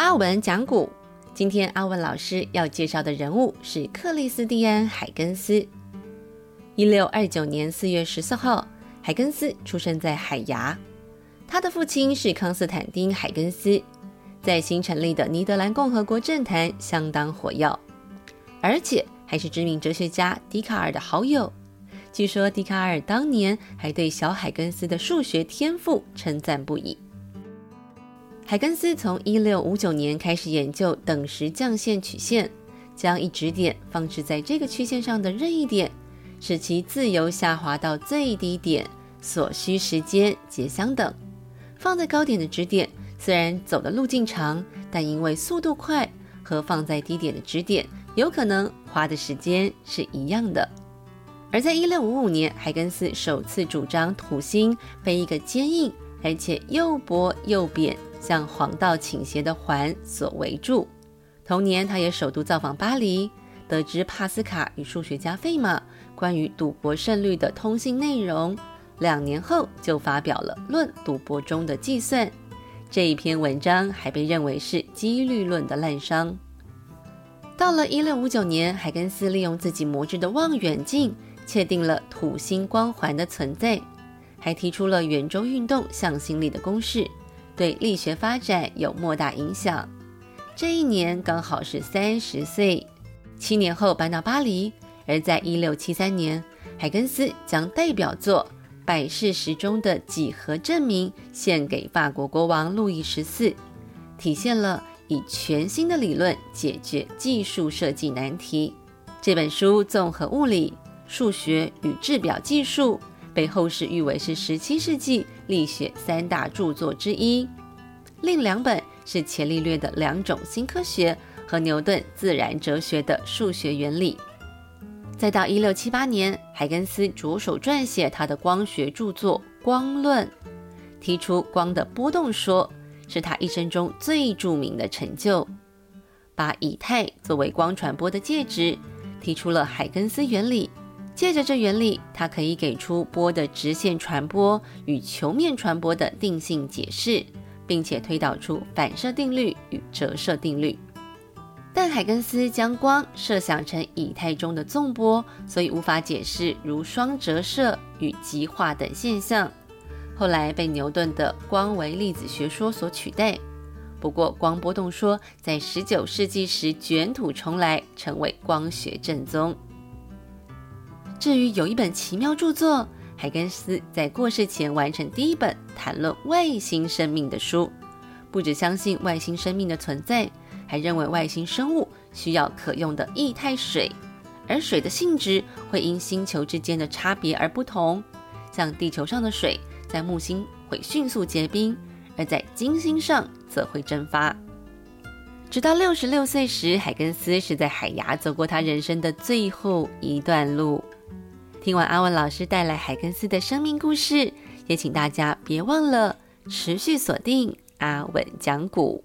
阿文讲古。今天阿文老师要介绍的人物是克里斯蒂安·海根斯。一六二九年四月十四号，海根斯出生在海牙。他的父亲是康斯坦丁·海根斯，在新成立的尼德兰共和国政坛相当火药，而且还是知名哲学家笛卡尔的好友。据说笛卡尔当年还对小海根斯的数学天赋称赞不已。海根斯从1659年开始研究等时降线曲线，将一指点放置在这个曲线上的任意点，使其自由下滑到最低点所需时间皆相等。放在高点的指点虽然走的路径长，但因为速度快，和放在低点的指点有可能花的时间是一样的。而在1655年，海根斯首次主张土星被一个坚硬而且又薄又扁。向黄道倾斜的环所围住。同年，他也首度造访巴黎，得知帕斯卡与数学家费马关于赌博胜率的通信内容。两年后，就发表了《论赌博中的计算》这一篇文章，还被认为是几率论的滥觞。到了1659年，海根斯利用自己磨制的望远镜，确定了土星光环的存在，还提出了圆周运动向心力的公式。对力学发展有莫大影响。这一年刚好是三十岁。七年后搬到巴黎，而在一六七三年，海根斯将代表作《百事时钟的几何证明》献给法国国王路易十四，体现了以全新的理论解决技术设计难题。这本书综合物理、数学与制表技术。被后世誉为是十七世纪力学三大著作之一，另两本是伽利略的两种新科学和牛顿自然哲学的数学原理。再到一六七八年，海根斯着手撰写他的光学著作《光论》，提出光的波动说，是他一生中最著名的成就。把以太作为光传播的介质，提出了海根斯原理。借着这原理，它可以给出波的直线传播与球面传播的定性解释，并且推导出反射定律与折射定律。但海根斯将光设想成以太中的纵波，所以无法解释如双折射与极化等现象。后来被牛顿的光为粒子学说所取代。不过，光波动说在19世纪时卷土重来，成为光学正宗。至于有一本奇妙著作，海根斯在过世前完成第一本谈论外星生命的书，不只相信外星生命的存在，还认为外星生物需要可用的液态水，而水的性质会因星球之间的差别而不同。像地球上的水在木星会迅速结冰，而在金星上则会蒸发。直到六十六岁时，海根斯是在海牙走过他人生的最后一段路。听完阿文老师带来海根斯的生命故事，也请大家别忘了持续锁定阿文讲股。